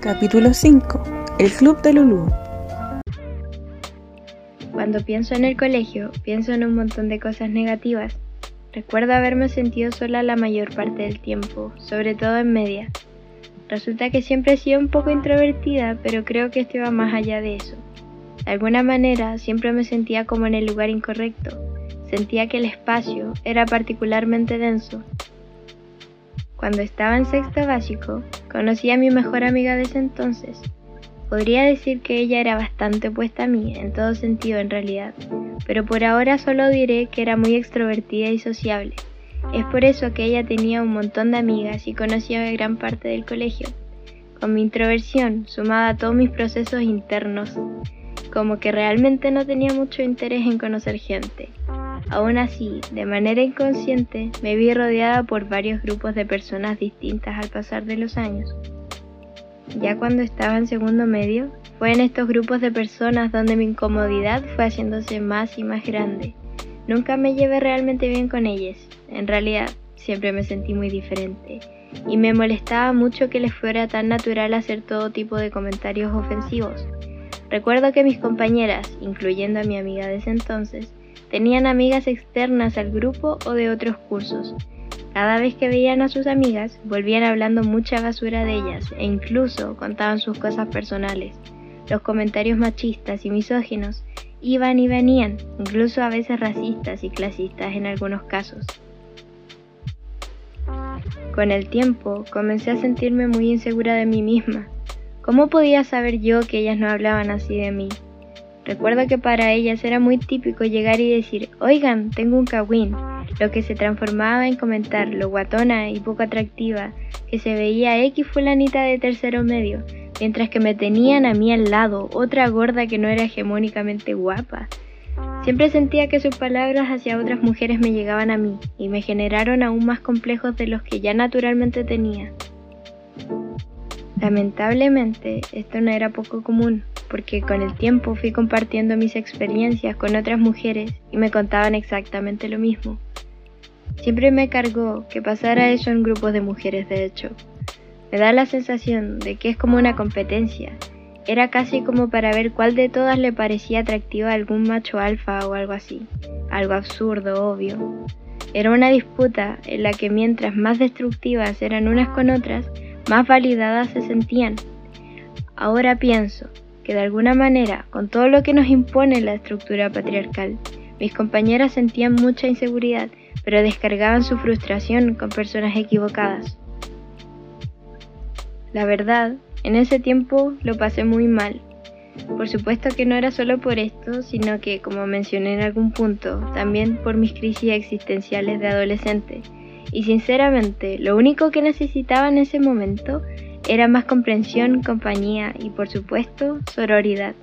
Capítulo 5. El Club de Lulú. Cuando pienso en el colegio, pienso en un montón de cosas negativas. Recuerdo haberme sentido sola la mayor parte del tiempo, sobre todo en media. Resulta que siempre he sido un poco introvertida, pero creo que esto iba más allá de eso. De alguna manera, siempre me sentía como en el lugar incorrecto. Sentía que el espacio era particularmente denso. Cuando estaba en sexto básico, conocí a mi mejor amiga de ese entonces. Podría decir que ella era bastante opuesta a mí, en todo sentido en realidad, pero por ahora solo diré que era muy extrovertida y sociable. Es por eso que ella tenía un montón de amigas y conocía a gran parte del colegio. Con mi introversión, sumada a todos mis procesos internos, como que realmente no tenía mucho interés en conocer gente. Aún así, de manera inconsciente, me vi rodeada por varios grupos de personas distintas al pasar de los años. Ya cuando estaba en segundo medio, fue en estos grupos de personas donde mi incomodidad fue haciéndose más y más grande. Nunca me llevé realmente bien con ellas, en realidad siempre me sentí muy diferente, y me molestaba mucho que les fuera tan natural hacer todo tipo de comentarios ofensivos. Recuerdo que mis compañeras, incluyendo a mi amiga de ese entonces, tenían amigas externas al grupo o de otros cursos, cada vez que veían a sus amigas, volvían hablando mucha basura de ellas e incluso contaban sus cosas personales. Los comentarios machistas y misóginos iban y venían, incluso a veces racistas y clasistas en algunos casos. Con el tiempo comencé a sentirme muy insegura de mí misma. ¿Cómo podía saber yo que ellas no hablaban así de mí? Recuerdo que para ellas era muy típico llegar y decir, oigan, tengo un kawin, lo que se transformaba en comentar lo guatona y poco atractiva que se veía X fulanita de tercero medio, mientras que me tenían a mí al lado, otra gorda que no era hegemónicamente guapa. Siempre sentía que sus palabras hacia otras mujeres me llegaban a mí y me generaron aún más complejos de los que ya naturalmente tenía. Lamentablemente, esto no era poco común, porque con el tiempo fui compartiendo mis experiencias con otras mujeres y me contaban exactamente lo mismo. Siempre me cargó que pasara eso en grupos de mujeres, de hecho. Me da la sensación de que es como una competencia. Era casi como para ver cuál de todas le parecía atractiva a algún macho alfa o algo así. Algo absurdo, obvio. Era una disputa en la que mientras más destructivas eran unas con otras, más validadas se sentían. Ahora pienso que de alguna manera, con todo lo que nos impone la estructura patriarcal, mis compañeras sentían mucha inseguridad, pero descargaban su frustración con personas equivocadas. La verdad, en ese tiempo lo pasé muy mal. Por supuesto que no era solo por esto, sino que, como mencioné en algún punto, también por mis crisis existenciales de adolescente, y sinceramente, lo único que necesitaba en ese momento era más comprensión, compañía y por supuesto, sororidad.